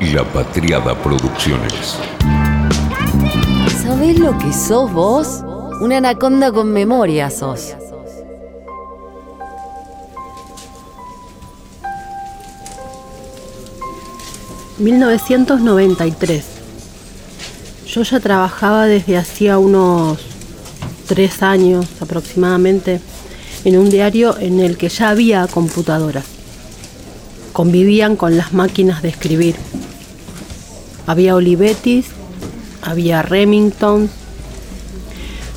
La Patriada Producciones. ¿Sabés lo que sos vos? Una anaconda con memoria sos. ...1993... Yo ya trabajaba desde hacía unos... ...tres años aproximadamente... ...en un diario en el que ya había computadoras convivían con las máquinas de escribir. Había Olivettis, había Remington.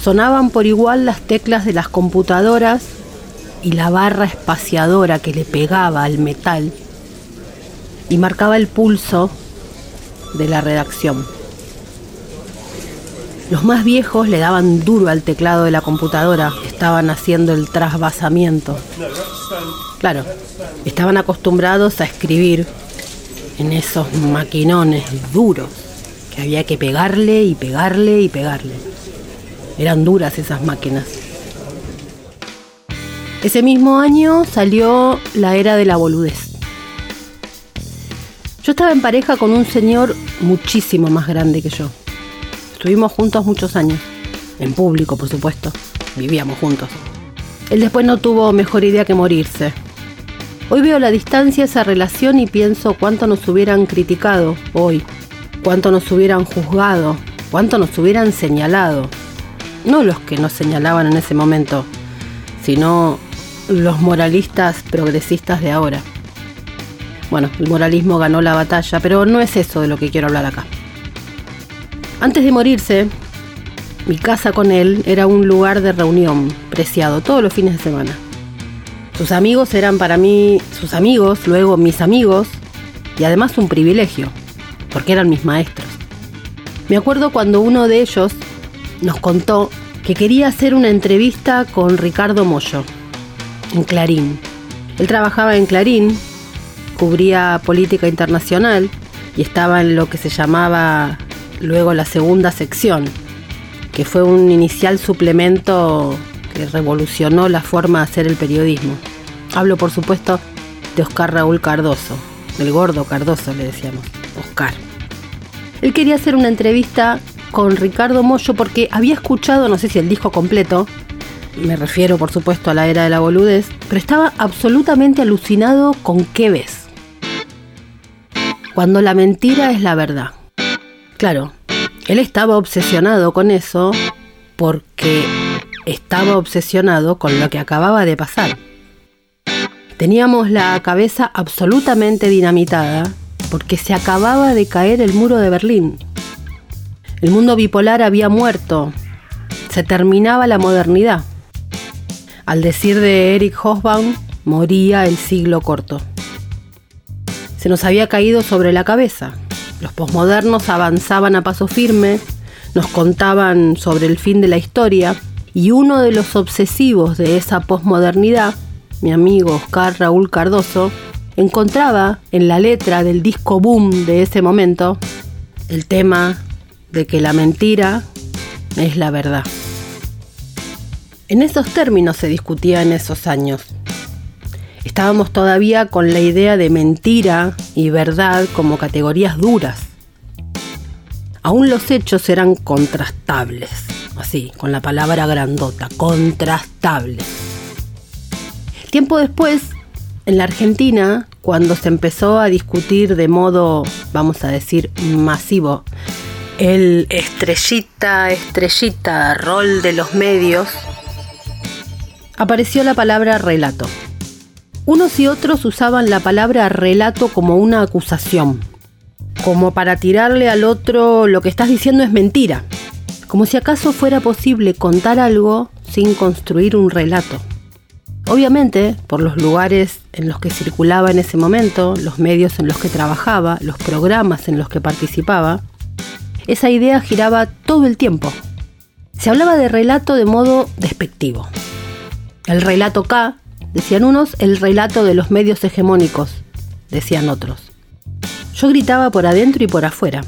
Sonaban por igual las teclas de las computadoras y la barra espaciadora que le pegaba al metal y marcaba el pulso de la redacción. Los más viejos le daban duro al teclado de la computadora, estaban haciendo el trasvasamiento. Claro, estaban acostumbrados a escribir en esos maquinones duros que había que pegarle y pegarle y pegarle. Eran duras esas máquinas. Ese mismo año salió la era de la boludez. Yo estaba en pareja con un señor muchísimo más grande que yo. Estuvimos juntos muchos años, en público por supuesto, vivíamos juntos. Él después no tuvo mejor idea que morirse. Hoy veo la distancia esa relación y pienso cuánto nos hubieran criticado hoy, cuánto nos hubieran juzgado, cuánto nos hubieran señalado. No los que nos señalaban en ese momento, sino los moralistas progresistas de ahora. Bueno, el moralismo ganó la batalla, pero no es eso de lo que quiero hablar acá. Antes de morirse, mi casa con él era un lugar de reunión preciado todos los fines de semana. Sus amigos eran para mí sus amigos, luego mis amigos y además un privilegio, porque eran mis maestros. Me acuerdo cuando uno de ellos nos contó que quería hacer una entrevista con Ricardo Mollo en Clarín. Él trabajaba en Clarín, cubría política internacional y estaba en lo que se llamaba luego la segunda sección, que fue un inicial suplemento que revolucionó la forma de hacer el periodismo. Hablo, por supuesto, de Oscar Raúl Cardoso, el gordo Cardoso le decíamos, Oscar. Él quería hacer una entrevista con Ricardo Mollo porque había escuchado, no sé si el disco completo, me refiero por supuesto a la era de la boludez, pero estaba absolutamente alucinado con qué ves. Cuando la mentira es la verdad. Claro, él estaba obsesionado con eso porque estaba obsesionado con lo que acababa de pasar. Teníamos la cabeza absolutamente dinamitada porque se acababa de caer el muro de Berlín. El mundo bipolar había muerto. Se terminaba la modernidad. Al decir de Eric Hobsbawm, moría el siglo corto. Se nos había caído sobre la cabeza. Los posmodernos avanzaban a paso firme, nos contaban sobre el fin de la historia y uno de los obsesivos de esa posmodernidad, mi amigo Oscar Raúl Cardoso, encontraba en la letra del disco boom de ese momento el tema de que la mentira es la verdad. En esos términos se discutía en esos años. Estábamos todavía con la idea de mentira y verdad como categorías duras. Aún los hechos eran contrastables, así, con la palabra grandota, contrastables. Tiempo después, en la Argentina, cuando se empezó a discutir de modo, vamos a decir, masivo, el estrellita, estrellita rol de los medios, apareció la palabra relato. Unos y otros usaban la palabra relato como una acusación, como para tirarle al otro lo que estás diciendo es mentira, como si acaso fuera posible contar algo sin construir un relato. Obviamente, por los lugares en los que circulaba en ese momento, los medios en los que trabajaba, los programas en los que participaba, esa idea giraba todo el tiempo. Se hablaba de relato de modo despectivo. El relato K Decían unos, el relato de los medios hegemónicos, decían otros. Yo gritaba por adentro y por afuera.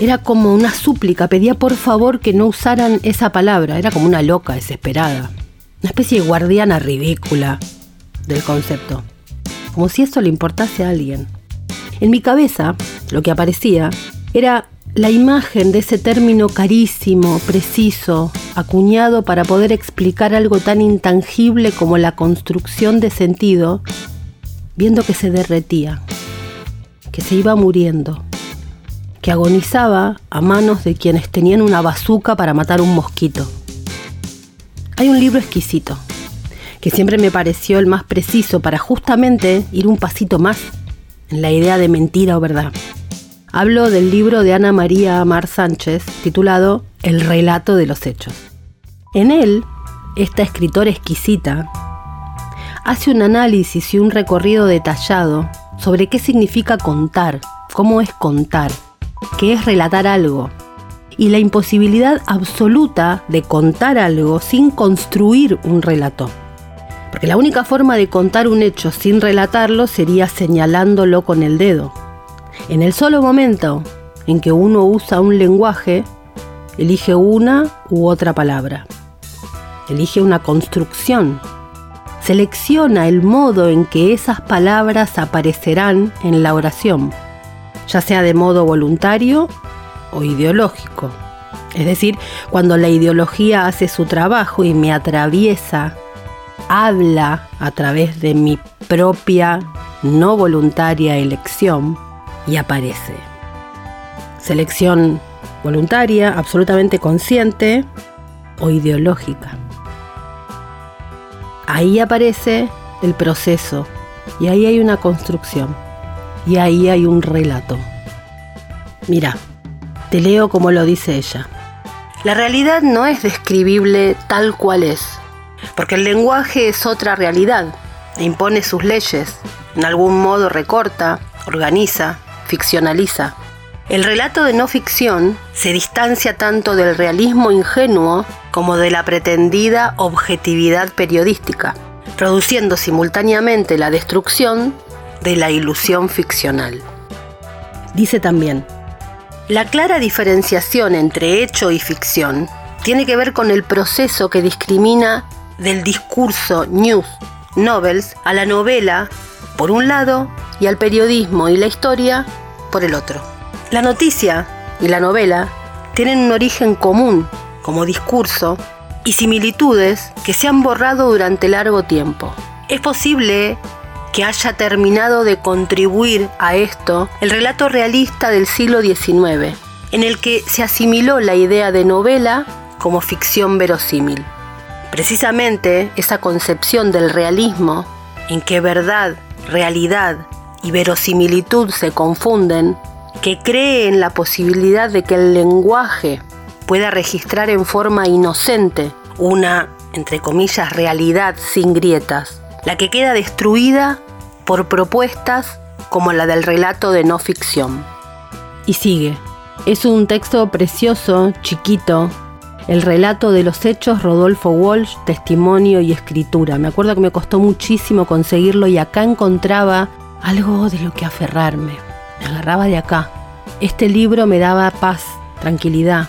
Era como una súplica, pedía por favor que no usaran esa palabra, era como una loca desesperada, una especie de guardiana ridícula del concepto, como si eso le importase a alguien. En mi cabeza, lo que aparecía, era la imagen de ese término carísimo, preciso, acuñado para poder explicar algo tan intangible como la construcción de sentido, viendo que se derretía, que se iba muriendo, que agonizaba a manos de quienes tenían una bazuca para matar un mosquito. Hay un libro exquisito, que siempre me pareció el más preciso para justamente ir un pasito más en la idea de mentira o verdad. Hablo del libro de Ana María Amar Sánchez titulado El relato de los hechos. En él, esta escritora exquisita hace un análisis y un recorrido detallado sobre qué significa contar, cómo es contar, qué es relatar algo, y la imposibilidad absoluta de contar algo sin construir un relato. Porque la única forma de contar un hecho sin relatarlo sería señalándolo con el dedo. En el solo momento en que uno usa un lenguaje, elige una u otra palabra. Elige una construcción. Selecciona el modo en que esas palabras aparecerán en la oración, ya sea de modo voluntario o ideológico. Es decir, cuando la ideología hace su trabajo y me atraviesa, habla a través de mi propia no voluntaria elección, y aparece. Selección voluntaria, absolutamente consciente o ideológica. Ahí aparece el proceso y ahí hay una construcción y ahí hay un relato. Mira, te leo como lo dice ella. La realidad no es describible tal cual es, porque el lenguaje es otra realidad, e impone sus leyes, en algún modo recorta, organiza, ficcionaliza. El relato de no ficción se distancia tanto del realismo ingenuo como de la pretendida objetividad periodística, produciendo simultáneamente la destrucción de la ilusión ficcional. Dice también, la clara diferenciación entre hecho y ficción tiene que ver con el proceso que discrimina del discurso news, novels, a la novela, por un lado, y al periodismo y la historia por el otro. La noticia y la novela tienen un origen común como discurso y similitudes que se han borrado durante largo tiempo. Es posible que haya terminado de contribuir a esto el relato realista del siglo XIX, en el que se asimiló la idea de novela como ficción verosímil. Precisamente esa concepción del realismo, en que verdad, realidad y verosimilitud se confunden, que cree en la posibilidad de que el lenguaje pueda registrar en forma inocente una, entre comillas, realidad sin grietas, la que queda destruida por propuestas como la del relato de no ficción. Y sigue. Es un texto precioso, chiquito, el relato de los hechos Rodolfo Walsh, testimonio y escritura. Me acuerdo que me costó muchísimo conseguirlo y acá encontraba algo de lo que aferrarme. Me agarraba de acá. Este libro me daba paz, tranquilidad.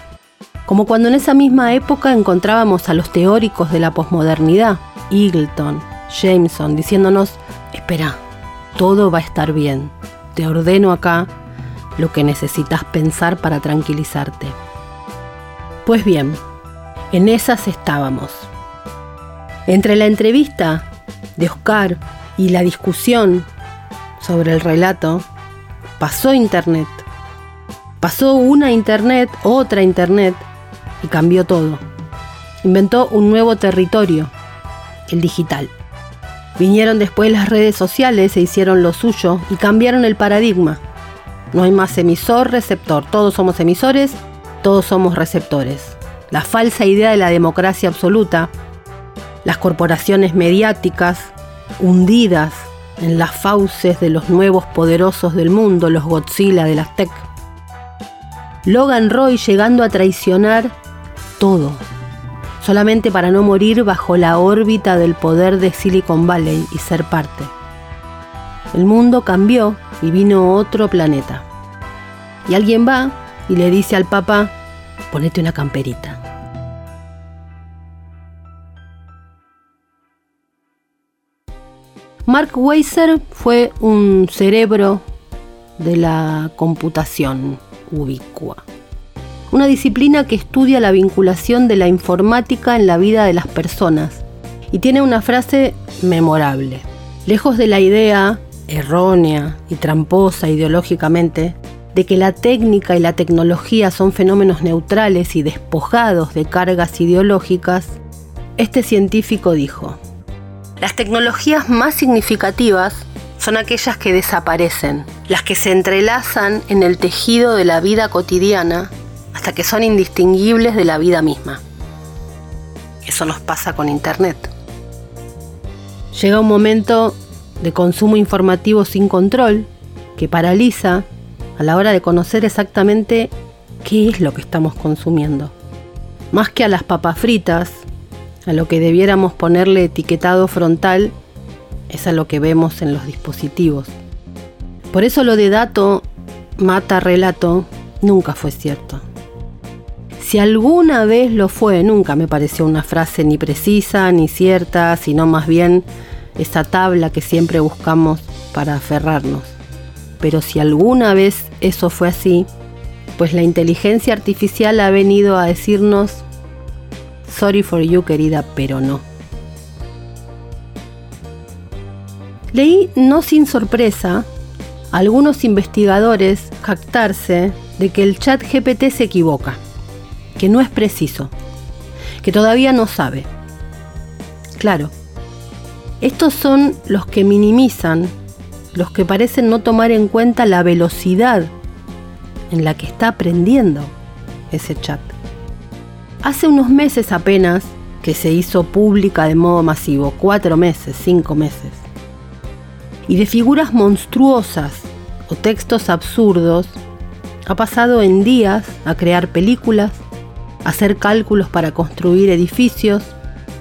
Como cuando en esa misma época encontrábamos a los teóricos de la posmodernidad, Eagleton, Jameson, diciéndonos, espera, todo va a estar bien. Te ordeno acá lo que necesitas pensar para tranquilizarte. Pues bien, en esas estábamos. Entre la entrevista de Oscar y la discusión sobre el relato, pasó Internet. Pasó una Internet, otra Internet, y cambió todo. Inventó un nuevo territorio, el digital. Vinieron después las redes sociales, e hicieron lo suyo y cambiaron el paradigma. No hay más emisor, receptor. Todos somos emisores, todos somos receptores. La falsa idea de la democracia absoluta, las corporaciones mediáticas hundidas en las fauces de los nuevos poderosos del mundo, los Godzilla de las tech. Logan Roy llegando a traicionar todo, solamente para no morir bajo la órbita del poder de Silicon Valley y ser parte. El mundo cambió y vino otro planeta. Y alguien va y le dice al Papa, ponete una camperita. Mark Weiser fue un cerebro de la computación ubicua. Una disciplina que estudia la vinculación de la informática en la vida de las personas y tiene una frase memorable. Lejos de la idea, errónea y tramposa ideológicamente, de que la técnica y la tecnología son fenómenos neutrales y despojados de cargas ideológicas, este científico dijo, las tecnologías más significativas son aquellas que desaparecen, las que se entrelazan en el tejido de la vida cotidiana hasta que son indistinguibles de la vida misma. Eso nos pasa con Internet. Llega un momento de consumo informativo sin control que paraliza a la hora de conocer exactamente qué es lo que estamos consumiendo. Más que a las papas fritas, a lo que debiéramos ponerle etiquetado frontal, es a lo que vemos en los dispositivos. Por eso lo de dato mata relato nunca fue cierto. Si alguna vez lo fue, nunca me pareció una frase ni precisa ni cierta, sino más bien esa tabla que siempre buscamos para aferrarnos. Pero si alguna vez eso fue así, pues la inteligencia artificial ha venido a decirnos, sorry for you querida, pero no. Leí, no sin sorpresa, a algunos investigadores jactarse de que el chat GPT se equivoca, que no es preciso, que todavía no sabe. Claro, estos son los que minimizan los que parecen no tomar en cuenta la velocidad en la que está aprendiendo ese chat. Hace unos meses apenas que se hizo pública de modo masivo, cuatro meses, cinco meses. Y de figuras monstruosas o textos absurdos, ha pasado en días a crear películas, hacer cálculos para construir edificios,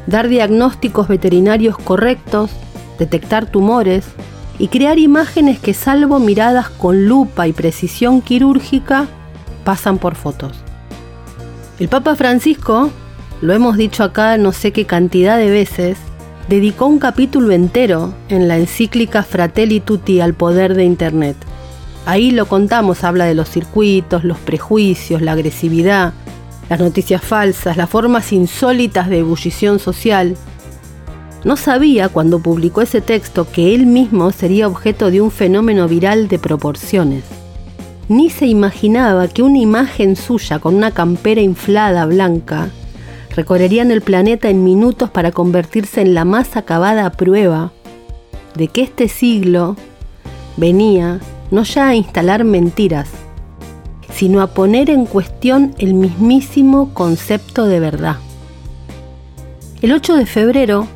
dar diagnósticos veterinarios correctos, detectar tumores, y crear imágenes que salvo miradas con lupa y precisión quirúrgica pasan por fotos. El Papa Francisco, lo hemos dicho acá no sé qué cantidad de veces, dedicó un capítulo entero en la encíclica Fratelli Tutti al poder de Internet. Ahí lo contamos, habla de los circuitos, los prejuicios, la agresividad, las noticias falsas, las formas insólitas de ebullición social, no sabía cuando publicó ese texto que él mismo sería objeto de un fenómeno viral de proporciones. Ni se imaginaba que una imagen suya con una campera inflada blanca recorrería el planeta en minutos para convertirse en la más acabada prueba de que este siglo venía no ya a instalar mentiras, sino a poner en cuestión el mismísimo concepto de verdad. El 8 de febrero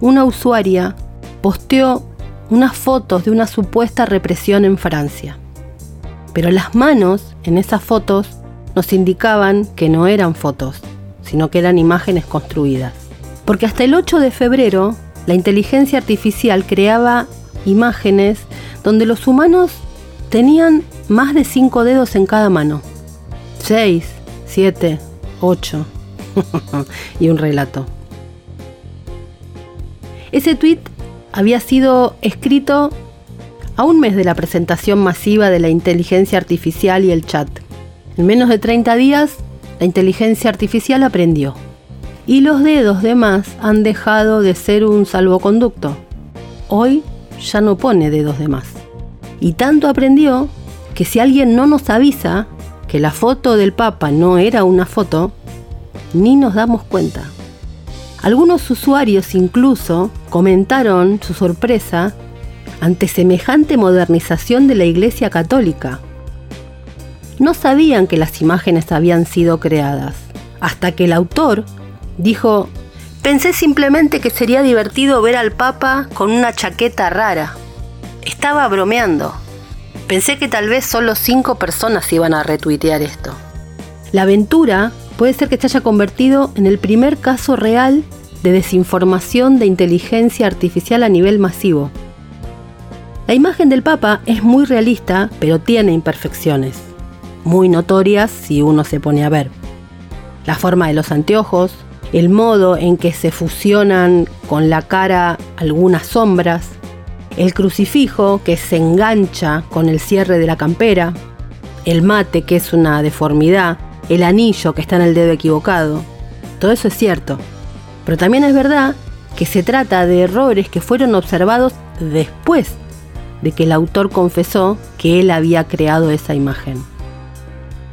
una usuaria posteó unas fotos de una supuesta represión en Francia. Pero las manos en esas fotos nos indicaban que no eran fotos, sino que eran imágenes construidas. Porque hasta el 8 de febrero la inteligencia artificial creaba imágenes donde los humanos tenían más de 5 dedos en cada mano. 6, 7, 8 y un relato. Ese tweet había sido escrito a un mes de la presentación masiva de la inteligencia artificial y el chat. En menos de 30 días, la inteligencia artificial aprendió. Y los dedos de más han dejado de ser un salvoconducto. Hoy ya no pone dedos de más. Y tanto aprendió que si alguien no nos avisa que la foto del Papa no era una foto, ni nos damos cuenta. Algunos usuarios incluso comentaron su sorpresa ante semejante modernización de la Iglesia Católica. No sabían que las imágenes habían sido creadas, hasta que el autor dijo, pensé simplemente que sería divertido ver al Papa con una chaqueta rara. Estaba bromeando. Pensé que tal vez solo cinco personas iban a retuitear esto. La aventura puede ser que se haya convertido en el primer caso real de desinformación de inteligencia artificial a nivel masivo. La imagen del Papa es muy realista, pero tiene imperfecciones, muy notorias si uno se pone a ver. La forma de los anteojos, el modo en que se fusionan con la cara algunas sombras, el crucifijo que se engancha con el cierre de la campera, el mate que es una deformidad, el anillo que está en el dedo equivocado. Todo eso es cierto. Pero también es verdad que se trata de errores que fueron observados después de que el autor confesó que él había creado esa imagen.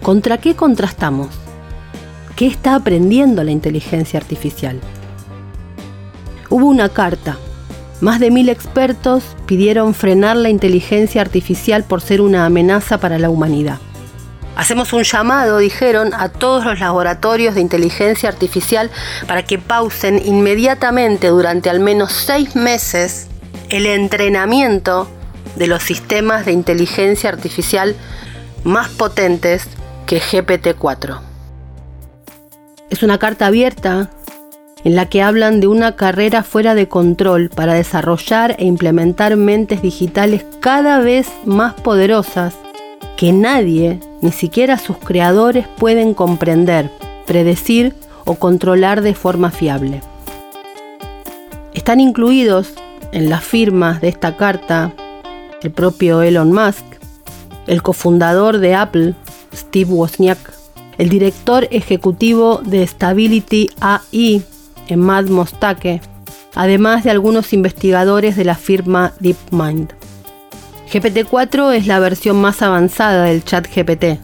¿Contra qué contrastamos? ¿Qué está aprendiendo la inteligencia artificial? Hubo una carta. Más de mil expertos pidieron frenar la inteligencia artificial por ser una amenaza para la humanidad. Hacemos un llamado, dijeron, a todos los laboratorios de inteligencia artificial para que pausen inmediatamente durante al menos seis meses el entrenamiento de los sistemas de inteligencia artificial más potentes que GPT-4. Es una carta abierta en la que hablan de una carrera fuera de control para desarrollar e implementar mentes digitales cada vez más poderosas que nadie, ni siquiera sus creadores, pueden comprender, predecir o controlar de forma fiable. Están incluidos en las firmas de esta carta el propio Elon Musk, el cofundador de Apple, Steve Wozniak, el director ejecutivo de Stability AI, Emad Mostake, además de algunos investigadores de la firma DeepMind. GPT-4 es la versión más avanzada del chat GPT,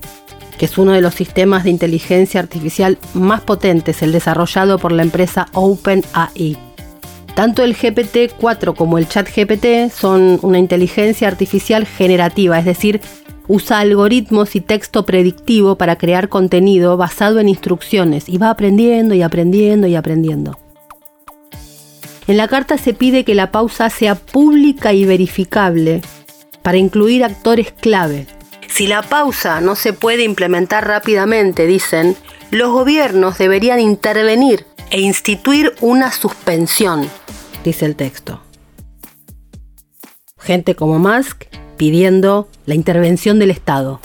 que es uno de los sistemas de inteligencia artificial más potentes, el desarrollado por la empresa OpenAI. Tanto el GPT-4 como el chat GPT son una inteligencia artificial generativa, es decir, usa algoritmos y texto predictivo para crear contenido basado en instrucciones y va aprendiendo y aprendiendo y aprendiendo. En la carta se pide que la pausa sea pública y verificable para incluir actores clave. Si la pausa no se puede implementar rápidamente, dicen, los gobiernos deberían intervenir e instituir una suspensión, dice el texto. Gente como Musk pidiendo la intervención del Estado.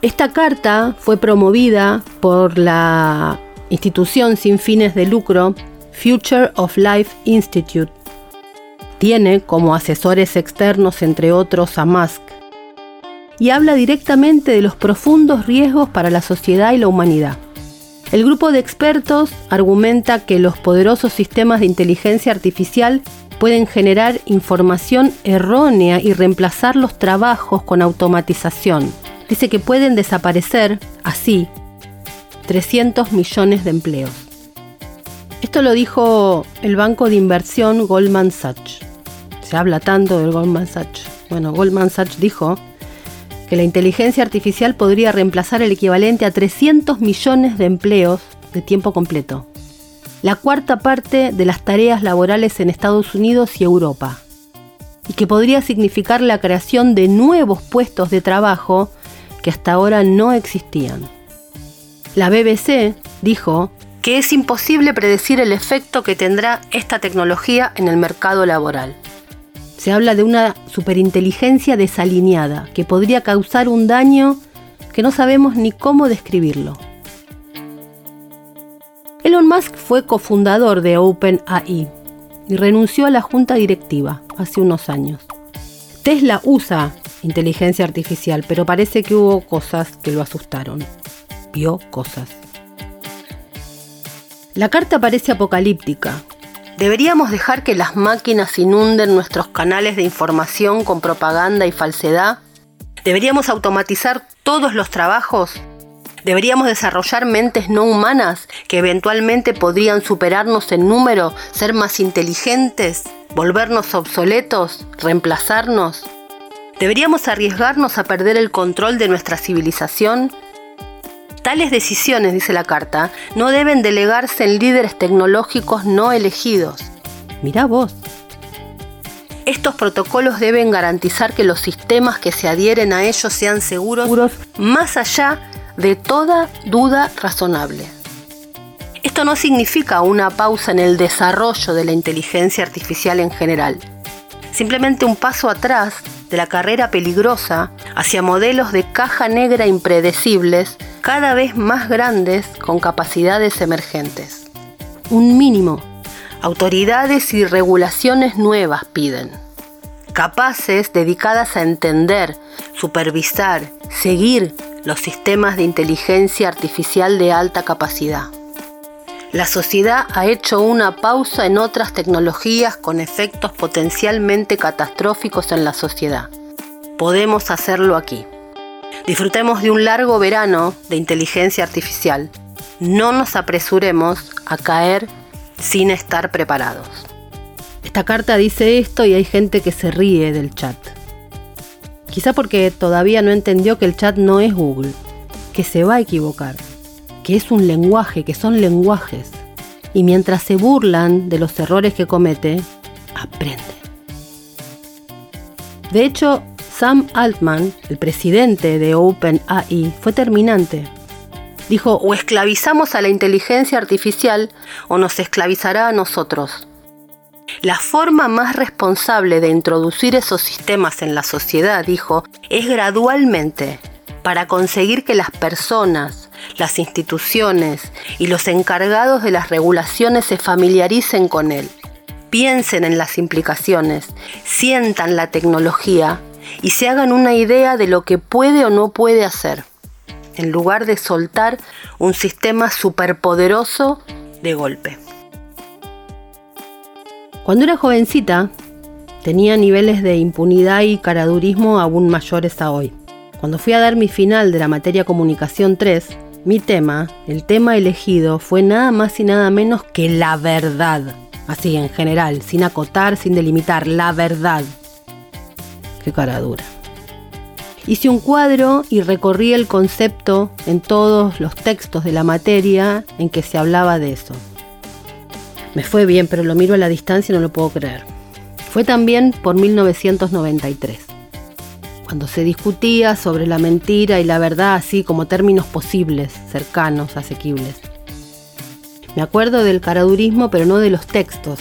Esta carta fue promovida por la institución sin fines de lucro Future of Life Institute tiene como asesores externos, entre otros, a Musk, y habla directamente de los profundos riesgos para la sociedad y la humanidad. El grupo de expertos argumenta que los poderosos sistemas de inteligencia artificial pueden generar información errónea y reemplazar los trabajos con automatización. Dice que pueden desaparecer, así, 300 millones de empleos. Esto lo dijo el banco de inversión Goldman Sachs se habla tanto del Goldman Sachs. Bueno, Goldman Sachs dijo que la inteligencia artificial podría reemplazar el equivalente a 300 millones de empleos de tiempo completo. La cuarta parte de las tareas laborales en Estados Unidos y Europa. Y que podría significar la creación de nuevos puestos de trabajo que hasta ahora no existían. La BBC dijo que es imposible predecir el efecto que tendrá esta tecnología en el mercado laboral se habla de una superinteligencia desalineada que podría causar un daño que no sabemos ni cómo describirlo. Elon Musk fue cofundador de OpenAI y renunció a la junta directiva hace unos años. Tesla usa inteligencia artificial, pero parece que hubo cosas que lo asustaron. Vio cosas. La carta parece apocalíptica, ¿Deberíamos dejar que las máquinas inunden nuestros canales de información con propaganda y falsedad? ¿Deberíamos automatizar todos los trabajos? ¿Deberíamos desarrollar mentes no humanas que eventualmente podrían superarnos en número, ser más inteligentes, volvernos obsoletos, reemplazarnos? ¿Deberíamos arriesgarnos a perder el control de nuestra civilización? Tales decisiones, dice la carta, no deben delegarse en líderes tecnológicos no elegidos. Mirá vos. Estos protocolos deben garantizar que los sistemas que se adhieren a ellos sean seguros, más allá de toda duda razonable. Esto no significa una pausa en el desarrollo de la inteligencia artificial en general, simplemente un paso atrás de la carrera peligrosa hacia modelos de caja negra impredecibles cada vez más grandes con capacidades emergentes. Un mínimo, Autoridades y regulaciones nuevas piden, capaces dedicadas a entender, supervisar, seguir los sistemas de inteligencia artificial de alta capacidad. La sociedad ha hecho una pausa en otras tecnologías con efectos potencialmente catastróficos en la sociedad. Podemos hacerlo aquí. Disfrutemos de un largo verano de inteligencia artificial. No nos apresuremos a caer sin estar preparados. Esta carta dice esto y hay gente que se ríe del chat. Quizá porque todavía no entendió que el chat no es Google, que se va a equivocar, que es un lenguaje, que son lenguajes. Y mientras se burlan de los errores que comete, aprenden. De hecho, Sam Altman, el presidente de OpenAI, fue terminante. Dijo, o esclavizamos a la inteligencia artificial o nos esclavizará a nosotros. La forma más responsable de introducir esos sistemas en la sociedad, dijo, es gradualmente, para conseguir que las personas, las instituciones y los encargados de las regulaciones se familiaricen con él, piensen en las implicaciones, sientan la tecnología y se hagan una idea de lo que puede o no puede hacer, en lugar de soltar un sistema superpoderoso de golpe. Cuando era jovencita, tenía niveles de impunidad y caradurismo aún mayores a hoy. Cuando fui a dar mi final de la materia Comunicación 3, mi tema, el tema elegido, fue nada más y nada menos que la verdad. Así en general, sin acotar, sin delimitar, la verdad. Qué cara dura. Hice un cuadro y recorrí el concepto en todos los textos de la materia en que se hablaba de eso. Me fue bien, pero lo miro a la distancia y no lo puedo creer. Fue también por 1993, cuando se discutía sobre la mentira y la verdad así como términos posibles, cercanos, asequibles. Me acuerdo del caradurismo, pero no de los textos.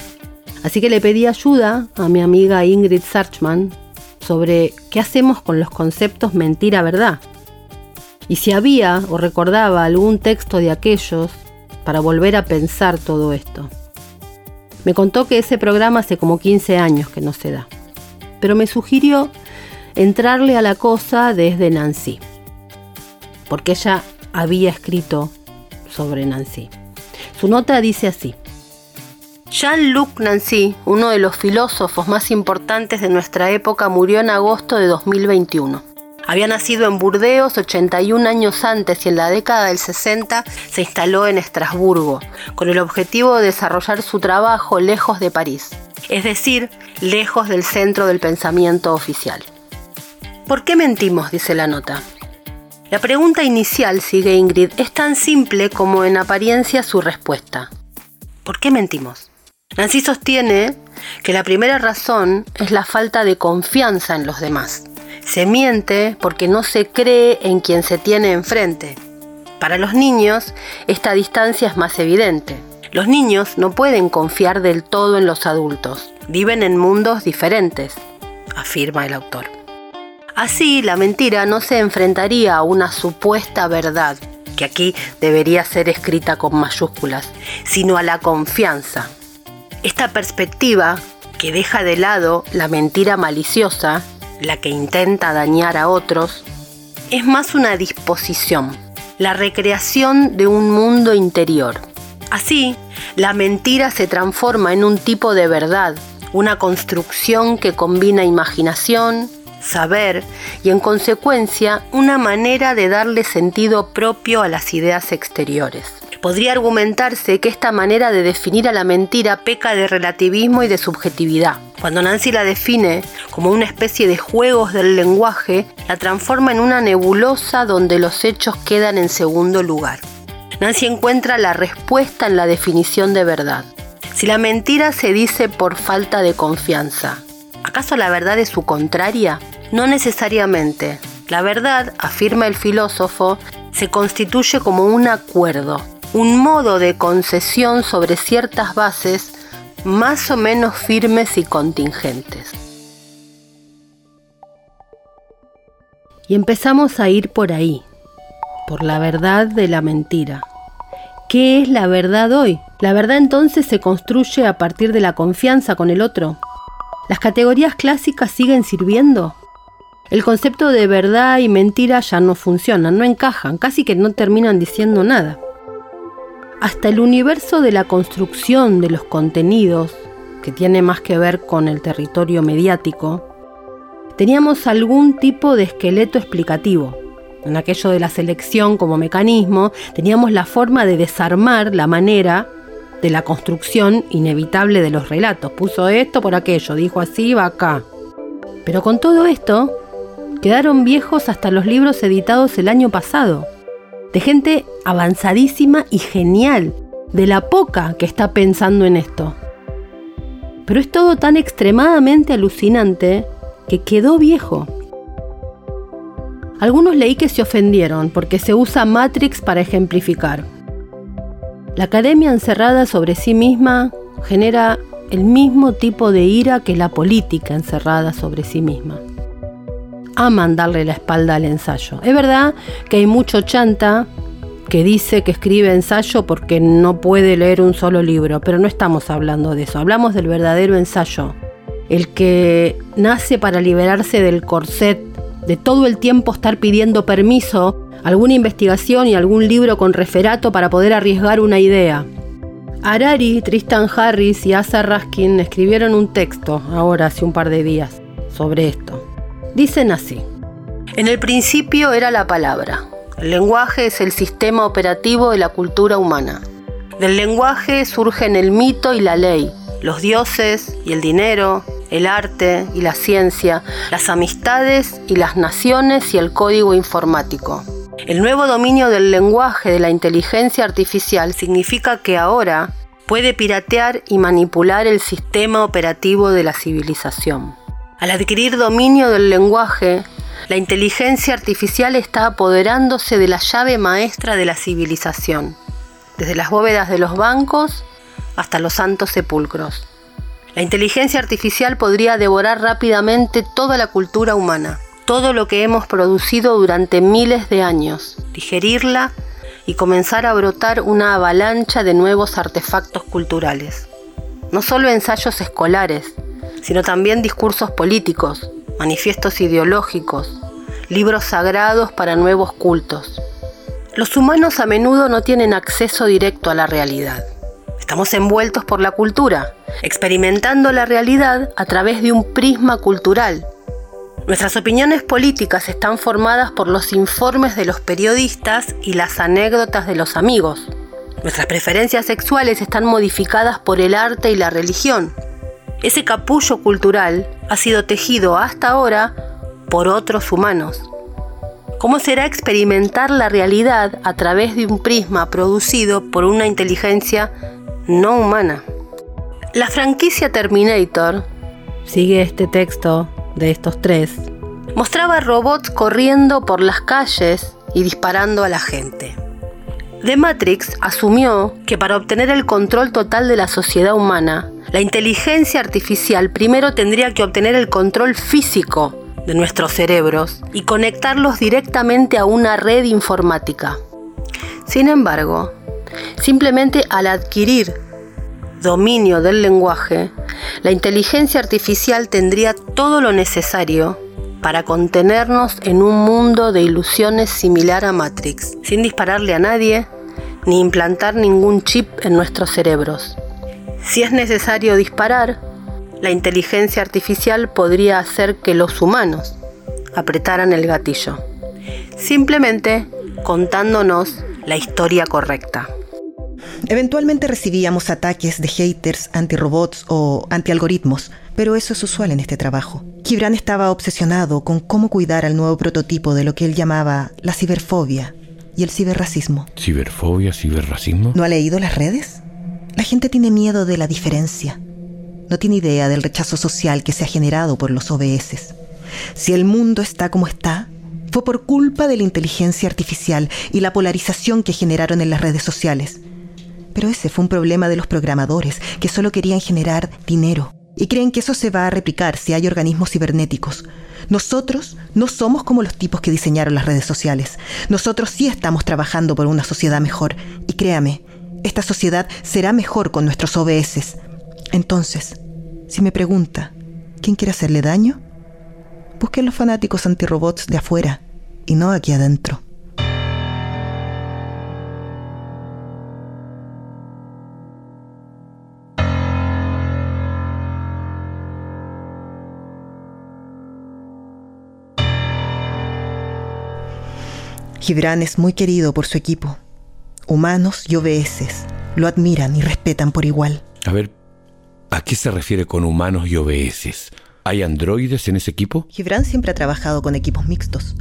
Así que le pedí ayuda a mi amiga Ingrid Sarchman sobre qué hacemos con los conceptos mentira-verdad. Y si había o recordaba algún texto de aquellos para volver a pensar todo esto. Me contó que ese programa hace como 15 años que no se da, pero me sugirió entrarle a la cosa desde Nancy, porque ella había escrito sobre Nancy. Su nota dice así. Jean-Luc Nancy, uno de los filósofos más importantes de nuestra época, murió en agosto de 2021. Había nacido en Burdeos 81 años antes y en la década del 60 se instaló en Estrasburgo, con el objetivo de desarrollar su trabajo lejos de París, es decir, lejos del centro del pensamiento oficial. ¿Por qué mentimos? dice la nota. La pregunta inicial, sigue Ingrid, es tan simple como en apariencia su respuesta. ¿Por qué mentimos? Nancy sostiene que la primera razón es la falta de confianza en los demás. Se miente porque no se cree en quien se tiene enfrente. Para los niños, esta distancia es más evidente. Los niños no pueden confiar del todo en los adultos. Viven en mundos diferentes, afirma el autor. Así, la mentira no se enfrentaría a una supuesta verdad, que aquí debería ser escrita con mayúsculas, sino a la confianza. Esta perspectiva, que deja de lado la mentira maliciosa, la que intenta dañar a otros, es más una disposición, la recreación de un mundo interior. Así, la mentira se transforma en un tipo de verdad, una construcción que combina imaginación, saber y en consecuencia una manera de darle sentido propio a las ideas exteriores. Podría argumentarse que esta manera de definir a la mentira peca de relativismo y de subjetividad. Cuando Nancy la define como una especie de juegos del lenguaje, la transforma en una nebulosa donde los hechos quedan en segundo lugar. Nancy encuentra la respuesta en la definición de verdad. Si la mentira se dice por falta de confianza, ¿acaso la verdad es su contraria? No necesariamente. La verdad, afirma el filósofo, se constituye como un acuerdo, un modo de concesión sobre ciertas bases más o menos firmes y contingentes. Y empezamos a ir por ahí, por la verdad de la mentira. ¿Qué es la verdad hoy? La verdad entonces se construye a partir de la confianza con el otro. ¿Las categorías clásicas siguen sirviendo? El concepto de verdad y mentira ya no funcionan, no encajan, casi que no terminan diciendo nada. Hasta el universo de la construcción de los contenidos, que tiene más que ver con el territorio mediático, teníamos algún tipo de esqueleto explicativo. En aquello de la selección como mecanismo, teníamos la forma de desarmar la manera de la construcción inevitable de los relatos. Puso esto por aquello, dijo así, va acá. Pero con todo esto, quedaron viejos hasta los libros editados el año pasado, de gente avanzadísima y genial, de la poca que está pensando en esto. Pero es todo tan extremadamente alucinante que quedó viejo. Algunos leí que se ofendieron porque se usa Matrix para ejemplificar. La academia encerrada sobre sí misma genera el mismo tipo de ira que la política encerrada sobre sí misma. Aman darle la espalda al ensayo. Es verdad que hay mucho chanta que dice que escribe ensayo porque no puede leer un solo libro, pero no estamos hablando de eso, hablamos del verdadero ensayo, el que nace para liberarse del corset, de todo el tiempo estar pidiendo permiso, alguna investigación y algún libro con referato para poder arriesgar una idea. Harari, Tristan Harris y Asa Raskin escribieron un texto, ahora hace un par de días, sobre esto. Dicen así. En el principio era la palabra. El lenguaje es el sistema operativo de la cultura humana. Del lenguaje surgen el mito y la ley, los dioses y el dinero, el arte y la ciencia, las amistades y las naciones y el código informático. El nuevo dominio del lenguaje de la inteligencia artificial significa que ahora puede piratear y manipular el sistema operativo de la civilización. Al adquirir dominio del lenguaje, la inteligencia artificial está apoderándose de la llave maestra de la civilización, desde las bóvedas de los bancos hasta los santos sepulcros. La inteligencia artificial podría devorar rápidamente toda la cultura humana, todo lo que hemos producido durante miles de años, digerirla y comenzar a brotar una avalancha de nuevos artefactos culturales. No solo ensayos escolares, sino también discursos políticos, manifiestos ideológicos, libros sagrados para nuevos cultos. Los humanos a menudo no tienen acceso directo a la realidad. Estamos envueltos por la cultura, experimentando la realidad a través de un prisma cultural. Nuestras opiniones políticas están formadas por los informes de los periodistas y las anécdotas de los amigos. Nuestras preferencias sexuales están modificadas por el arte y la religión. Ese capullo cultural ha sido tejido hasta ahora por otros humanos. ¿Cómo será experimentar la realidad a través de un prisma producido por una inteligencia no humana. La franquicia Terminator, sigue este texto de estos tres, mostraba robots corriendo por las calles y disparando a la gente. The Matrix asumió que para obtener el control total de la sociedad humana, la inteligencia artificial primero tendría que obtener el control físico de nuestros cerebros y conectarlos directamente a una red informática. Sin embargo, Simplemente al adquirir dominio del lenguaje, la inteligencia artificial tendría todo lo necesario para contenernos en un mundo de ilusiones similar a Matrix, sin dispararle a nadie ni implantar ningún chip en nuestros cerebros. Si es necesario disparar, la inteligencia artificial podría hacer que los humanos apretaran el gatillo, simplemente contándonos la historia correcta. Eventualmente recibíamos ataques de haters anti-robots o anti-algoritmos, pero eso es usual en este trabajo. Gibran estaba obsesionado con cómo cuidar al nuevo prototipo de lo que él llamaba la ciberfobia y el ciberracismo. ¿Ciberfobia, ciberracismo? ¿No ha leído las redes? La gente tiene miedo de la diferencia. No tiene idea del rechazo social que se ha generado por los OBS. Si el mundo está como está, fue por culpa de la inteligencia artificial y la polarización que generaron en las redes sociales. Pero ese fue un problema de los programadores, que solo querían generar dinero. Y creen que eso se va a replicar si hay organismos cibernéticos. Nosotros no somos como los tipos que diseñaron las redes sociales. Nosotros sí estamos trabajando por una sociedad mejor. Y créame, Esta sociedad será mejor con nuestros OBS. Entonces, si me pregunta, ¿quién quiere hacerle daño? Busquen los fanáticos antirobots de afuera y no aquí adentro. Gibran es muy querido por su equipo. Humanos y OBS lo admiran y respetan por igual. A ver, ¿a qué se refiere con humanos y OBS? ¿Hay androides en ese equipo? Gibran siempre ha trabajado con equipos mixtos.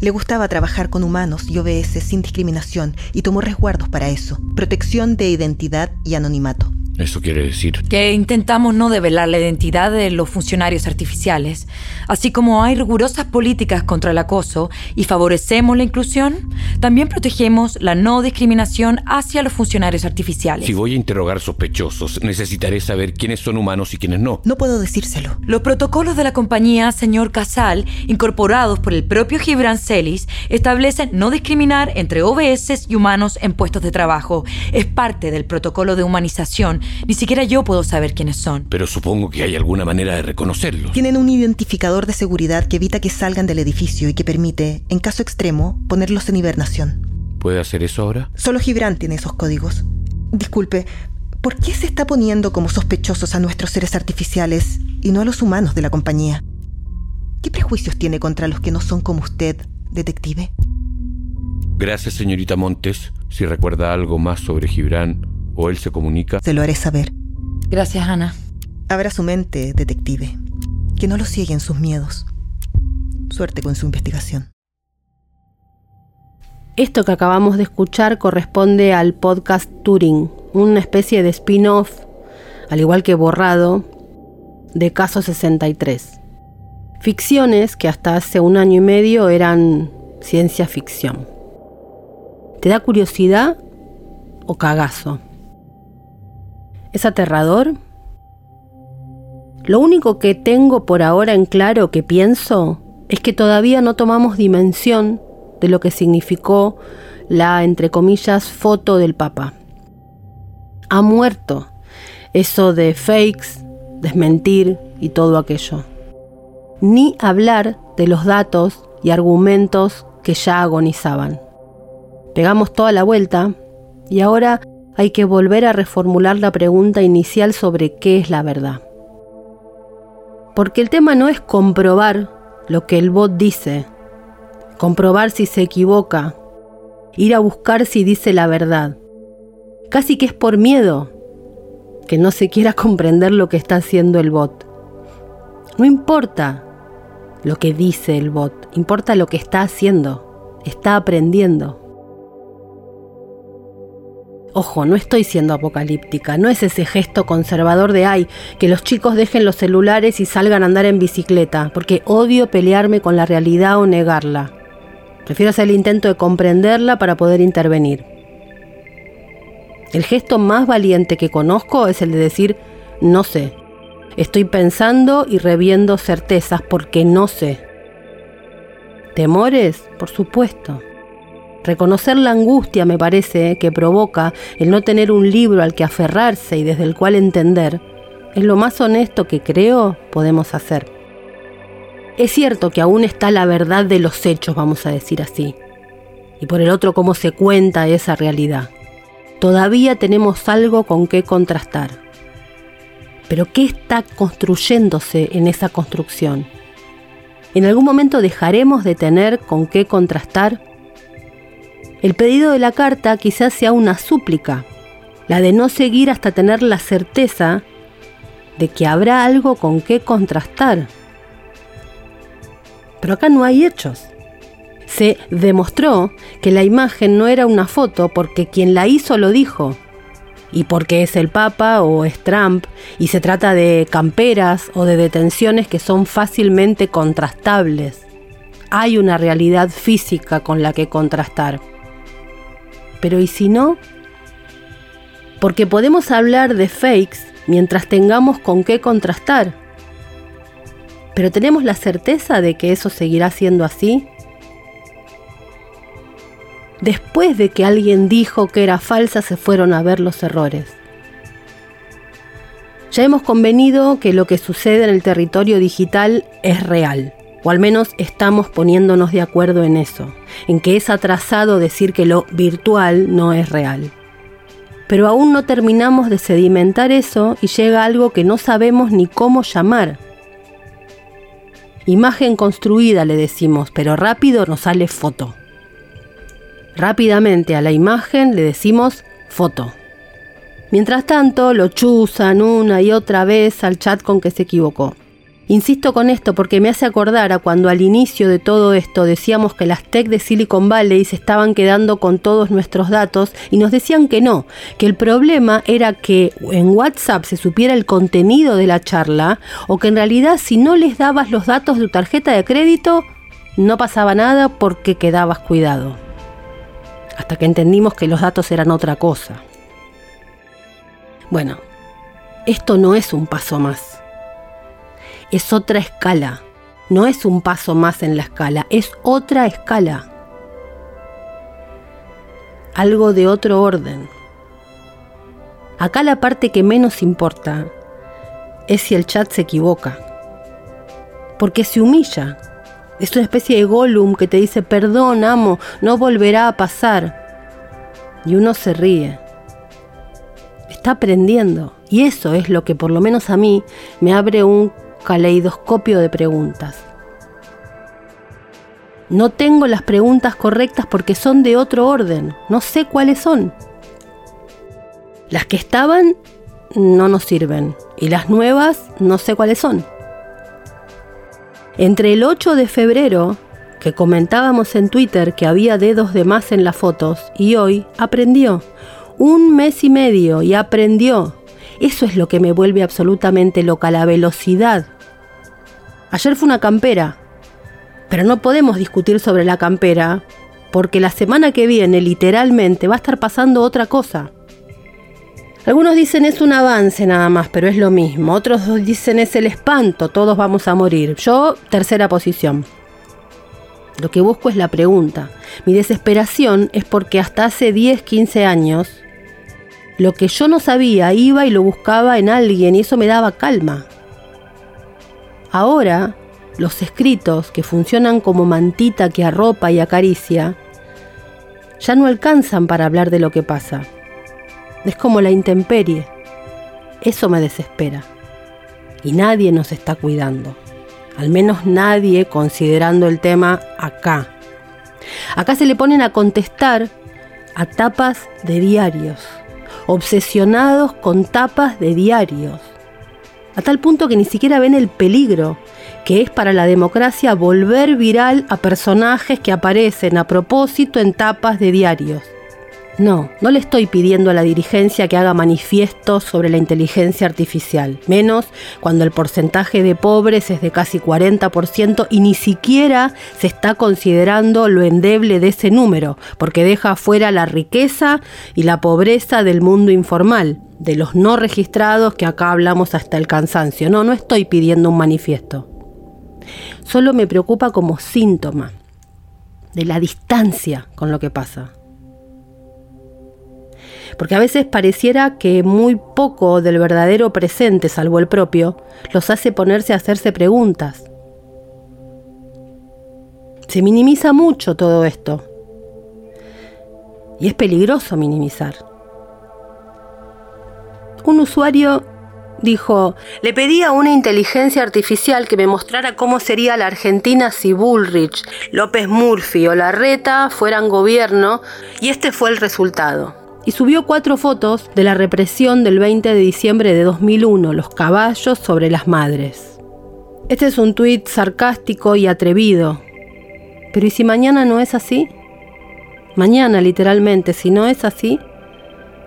Le gustaba trabajar con humanos y OBS sin discriminación y tomó resguardos para eso, protección de identidad y anonimato. Eso quiere decir que intentamos no develar la identidad de los funcionarios artificiales, así como hay rigurosas políticas contra el acoso y favorecemos la inclusión, también protegemos la no discriminación hacia los funcionarios artificiales. Si voy a interrogar sospechosos, necesitaré saber quiénes son humanos y quiénes no. No puedo decírselo. Los protocolos de la compañía señor Casal, incorporados por el propio Gibran Celis, establecen no discriminar entre OBS y humanos en puestos de trabajo. Es parte del protocolo de humanización ni siquiera yo puedo saber quiénes son. Pero supongo que hay alguna manera de reconocerlos. Tienen un identificador de seguridad que evita que salgan del edificio y que permite, en caso extremo, ponerlos en hibernación. ¿Puede hacer eso ahora? Solo Gibran tiene esos códigos. Disculpe, ¿por qué se está poniendo como sospechosos a nuestros seres artificiales y no a los humanos de la compañía? ¿Qué prejuicios tiene contra los que no son como usted, detective? Gracias, señorita Montes. Si recuerda algo más sobre Gibran, o él se comunica. Se lo haré saber. Gracias, Ana. Abra su mente, detective. Que no lo sieguen sus miedos. Suerte con su investigación. Esto que acabamos de escuchar corresponde al podcast Turing, una especie de spin-off, al igual que borrado, de Caso 63. Ficciones que hasta hace un año y medio eran ciencia ficción. ¿Te da curiosidad o cagazo? ¿Es aterrador? Lo único que tengo por ahora en claro que pienso es que todavía no tomamos dimensión de lo que significó la, entre comillas, foto del Papa. Ha muerto eso de fakes, desmentir y todo aquello. Ni hablar de los datos y argumentos que ya agonizaban. Pegamos toda la vuelta y ahora hay que volver a reformular la pregunta inicial sobre qué es la verdad. Porque el tema no es comprobar lo que el bot dice, comprobar si se equivoca, ir a buscar si dice la verdad. Casi que es por miedo que no se quiera comprender lo que está haciendo el bot. No importa lo que dice el bot, importa lo que está haciendo, está aprendiendo. Ojo, no estoy siendo apocalíptica, no es ese gesto conservador de ay, que los chicos dejen los celulares y salgan a andar en bicicleta, porque odio pelearme con la realidad o negarla. Prefiero hacer el intento de comprenderla para poder intervenir. El gesto más valiente que conozco es el de decir no sé. Estoy pensando y reviendo certezas porque no sé. ¿Temores? Por supuesto. Reconocer la angustia, me parece, que provoca el no tener un libro al que aferrarse y desde el cual entender, es lo más honesto que creo podemos hacer. Es cierto que aún está la verdad de los hechos, vamos a decir así, y por el otro cómo se cuenta esa realidad. Todavía tenemos algo con qué contrastar. Pero ¿qué está construyéndose en esa construcción? ¿En algún momento dejaremos de tener con qué contrastar? El pedido de la carta quizás sea una súplica, la de no seguir hasta tener la certeza de que habrá algo con qué contrastar. Pero acá no hay hechos. Se demostró que la imagen no era una foto porque quien la hizo lo dijo. Y porque es el Papa o es Trump y se trata de camperas o de detenciones que son fácilmente contrastables. Hay una realidad física con la que contrastar. Pero ¿y si no? Porque podemos hablar de fakes mientras tengamos con qué contrastar. Pero ¿tenemos la certeza de que eso seguirá siendo así? Después de que alguien dijo que era falsa, se fueron a ver los errores. Ya hemos convenido que lo que sucede en el territorio digital es real, o al menos estamos poniéndonos de acuerdo en eso, en que es atrasado decir que lo virtual no es real. Pero aún no terminamos de sedimentar eso y llega algo que no sabemos ni cómo llamar. Imagen construida le decimos, pero rápido nos sale foto. Rápidamente a la imagen le decimos foto. Mientras tanto, lo chuzan una y otra vez al chat con que se equivocó. Insisto con esto porque me hace acordar a cuando al inicio de todo esto decíamos que las tech de Silicon Valley se estaban quedando con todos nuestros datos y nos decían que no, que el problema era que en WhatsApp se supiera el contenido de la charla o que en realidad si no les dabas los datos de tu tarjeta de crédito no pasaba nada porque quedabas cuidado. Hasta que entendimos que los datos eran otra cosa. Bueno, esto no es un paso más. Es otra escala. No es un paso más en la escala, es otra escala. Algo de otro orden. Acá la parte que menos importa es si el chat se equivoca. Porque se humilla. Es una especie de Gollum que te dice, perdón, amo, no volverá a pasar. Y uno se ríe está aprendiendo. Y eso es lo que por lo menos a mí me abre un caleidoscopio de preguntas. No tengo las preguntas correctas porque son de otro orden. No sé cuáles son. Las que estaban no nos sirven. Y las nuevas no sé cuáles son. Entre el 8 de febrero, que comentábamos en Twitter que había dedos de más en las fotos, y hoy aprendió un mes y medio y aprendió. Eso es lo que me vuelve absolutamente loca, la velocidad. Ayer fue una campera, pero no podemos discutir sobre la campera, porque la semana que viene literalmente va a estar pasando otra cosa. Algunos dicen es un avance nada más, pero es lo mismo. Otros dicen es el espanto, todos vamos a morir. Yo, tercera posición. Lo que busco es la pregunta. Mi desesperación es porque hasta hace 10, 15 años lo que yo no sabía iba y lo buscaba en alguien y eso me daba calma. Ahora, los escritos que funcionan como mantita que arropa y acaricia, ya no alcanzan para hablar de lo que pasa. Es como la intemperie. Eso me desespera. Y nadie nos está cuidando. Al menos nadie considerando el tema acá. Acá se le ponen a contestar a tapas de diarios obsesionados con tapas de diarios, a tal punto que ni siquiera ven el peligro que es para la democracia volver viral a personajes que aparecen a propósito en tapas de diarios. No, no le estoy pidiendo a la dirigencia que haga manifiestos sobre la inteligencia artificial, menos cuando el porcentaje de pobres es de casi 40% y ni siquiera se está considerando lo endeble de ese número, porque deja fuera la riqueza y la pobreza del mundo informal, de los no registrados que acá hablamos hasta el cansancio. No, no estoy pidiendo un manifiesto. Solo me preocupa como síntoma de la distancia con lo que pasa porque a veces pareciera que muy poco del verdadero presente, salvo el propio, los hace ponerse a hacerse preguntas. Se minimiza mucho todo esto. Y es peligroso minimizar. Un usuario dijo, le pedí a una inteligencia artificial que me mostrara cómo sería la Argentina si Bullrich, López Murphy o Larreta fueran gobierno y este fue el resultado y subió cuatro fotos de la represión del 20 de diciembre de 2001, los caballos sobre las madres. Este es un tuit sarcástico y atrevido. Pero ¿y si mañana no es así? Mañana, literalmente, si no es así,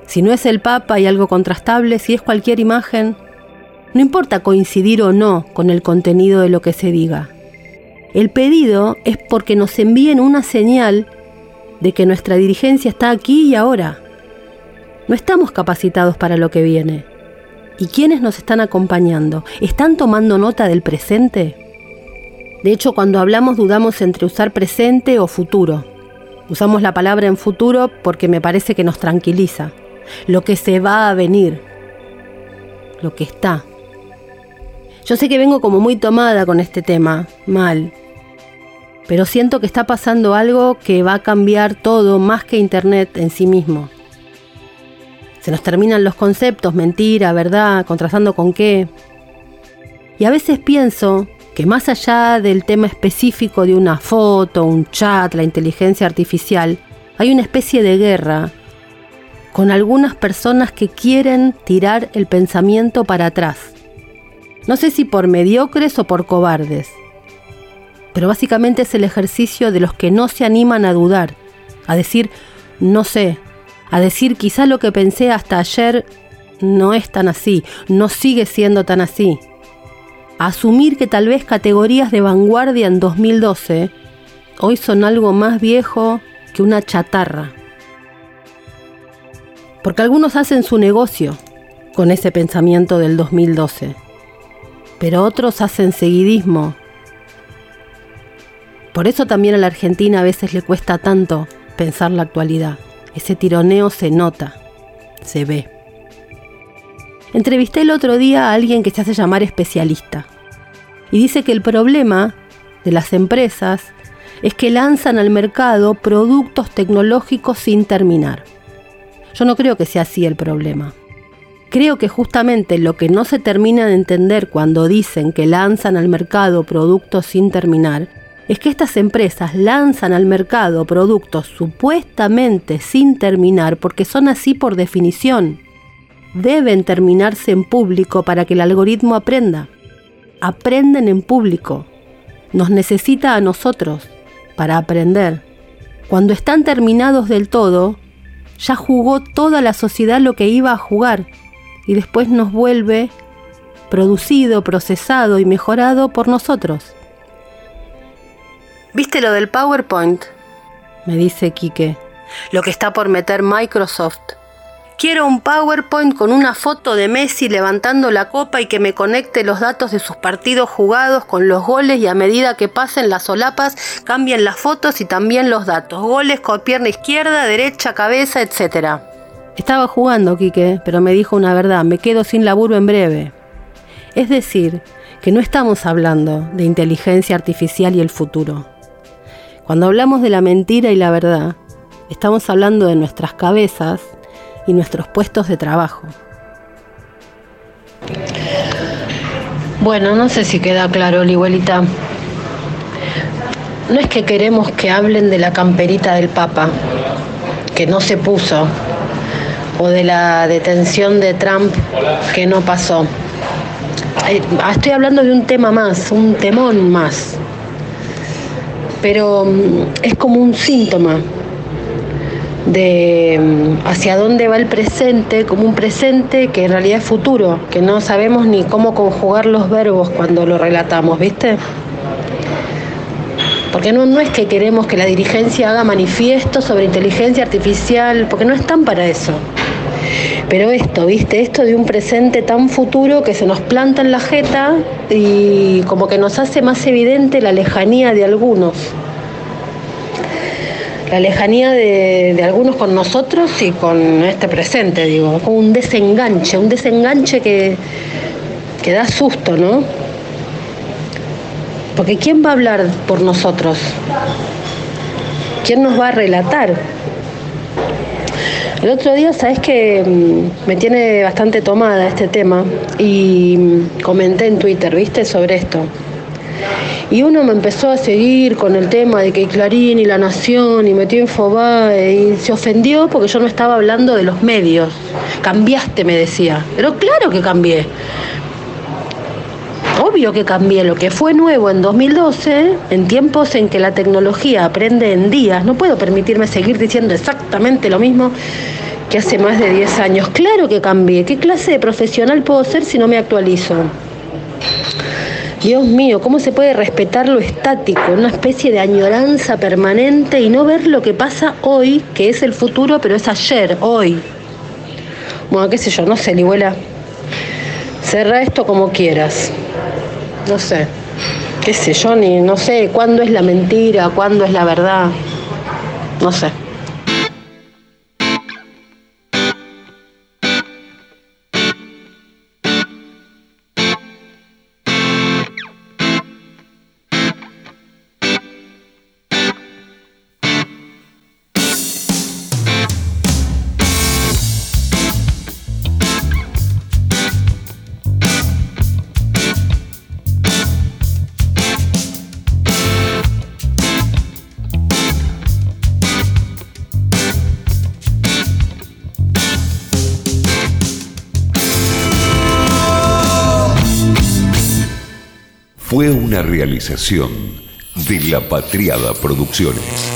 si no es el Papa y algo contrastable, si es cualquier imagen, no importa coincidir o no con el contenido de lo que se diga. El pedido es porque nos envíen una señal de que nuestra dirigencia está aquí y ahora no estamos capacitados para lo que viene. ¿Y quiénes nos están acompañando? ¿Están tomando nota del presente? De hecho, cuando hablamos dudamos entre usar presente o futuro. Usamos la palabra en futuro porque me parece que nos tranquiliza. Lo que se va a venir. Lo que está. Yo sé que vengo como muy tomada con este tema, mal. Pero siento que está pasando algo que va a cambiar todo más que Internet en sí mismo. Se nos terminan los conceptos, mentira, verdad, contrastando con qué. Y a veces pienso que más allá del tema específico de una foto, un chat, la inteligencia artificial, hay una especie de guerra con algunas personas que quieren tirar el pensamiento para atrás no sé si por mediocres o por cobardes. Pero básicamente es el ejercicio de los que no se animan a dudar, a decir no sé, a decir quizá lo que pensé hasta ayer no es tan así, no sigue siendo tan así. A asumir que tal vez categorías de vanguardia en 2012 hoy son algo más viejo que una chatarra. Porque algunos hacen su negocio con ese pensamiento del 2012 pero otros hacen seguidismo. Por eso también a la Argentina a veces le cuesta tanto pensar la actualidad. Ese tironeo se nota, se ve. Entrevisté el otro día a alguien que se hace llamar especialista y dice que el problema de las empresas es que lanzan al mercado productos tecnológicos sin terminar. Yo no creo que sea así el problema. Creo que justamente lo que no se termina de entender cuando dicen que lanzan al mercado productos sin terminar, es que estas empresas lanzan al mercado productos supuestamente sin terminar porque son así por definición. Deben terminarse en público para que el algoritmo aprenda. Aprenden en público. Nos necesita a nosotros para aprender. Cuando están terminados del todo, ya jugó toda la sociedad lo que iba a jugar y después nos vuelve producido, procesado y mejorado por nosotros. ¿Viste lo del PowerPoint? Me dice Quique. Lo que está por meter Microsoft. Quiero un PowerPoint con una foto de Messi levantando la copa y que me conecte los datos de sus partidos jugados con los goles y a medida que pasen las solapas cambien las fotos y también los datos. Goles con pierna izquierda, derecha, cabeza, etcétera. Estaba jugando, Quique, pero me dijo una verdad, me quedo sin laburo en breve. Es decir, que no estamos hablando de inteligencia artificial y el futuro. Cuando hablamos de la mentira y la verdad, estamos hablando de nuestras cabezas y nuestros puestos de trabajo. Bueno, no sé si queda claro, Ligüelita. No es que queremos que hablen de la camperita del Papa, que no se puso, o de la detención de Trump que no pasó. Eh, estoy hablando de un tema más, un temón más, pero mm, es como un síntoma de mm, hacia dónde va el presente, como un presente que en realidad es futuro, que no sabemos ni cómo conjugar los verbos cuando lo relatamos, ¿viste? Porque no, no es que queremos que la dirigencia haga manifiestos sobre inteligencia artificial, porque no están para eso. Pero esto, viste, esto de un presente tan futuro que se nos planta en la jeta y como que nos hace más evidente la lejanía de algunos. La lejanía de, algunos con nosotros y con este presente, digo, como un desenganche, un desenganche que, que da susto, ¿no? Porque ¿quién va a hablar por nosotros? ¿Quién nos va a relatar? El otro día, sabes que mm, me tiene bastante tomada este tema y mm, comenté en Twitter, ¿viste? Sobre esto. Y uno me empezó a seguir con el tema de que Clarín y La Nación y metió Infobae y se ofendió porque yo no estaba hablando de los medios. Cambiaste, me decía. Pero claro que cambié. Obvio que cambié. Lo que fue nuevo en 2012, en tiempos en que la tecnología aprende en días, no puedo permitirme seguir diciendo exactamente lo mismo que hace más de 10 años. Claro que cambié. ¿Qué clase de profesional puedo ser si no me actualizo? Dios mío, ¿cómo se puede respetar lo estático? Una especie de añoranza permanente y no ver lo que pasa hoy, que es el futuro, pero es ayer, hoy. Bueno, qué sé yo, no sé, Libuela. Cerra esto como quieras. No sé. Qué sé yo, ni no sé cuándo es la mentira, cuándo es la verdad. no sé. Realización de La Patriada Producciones.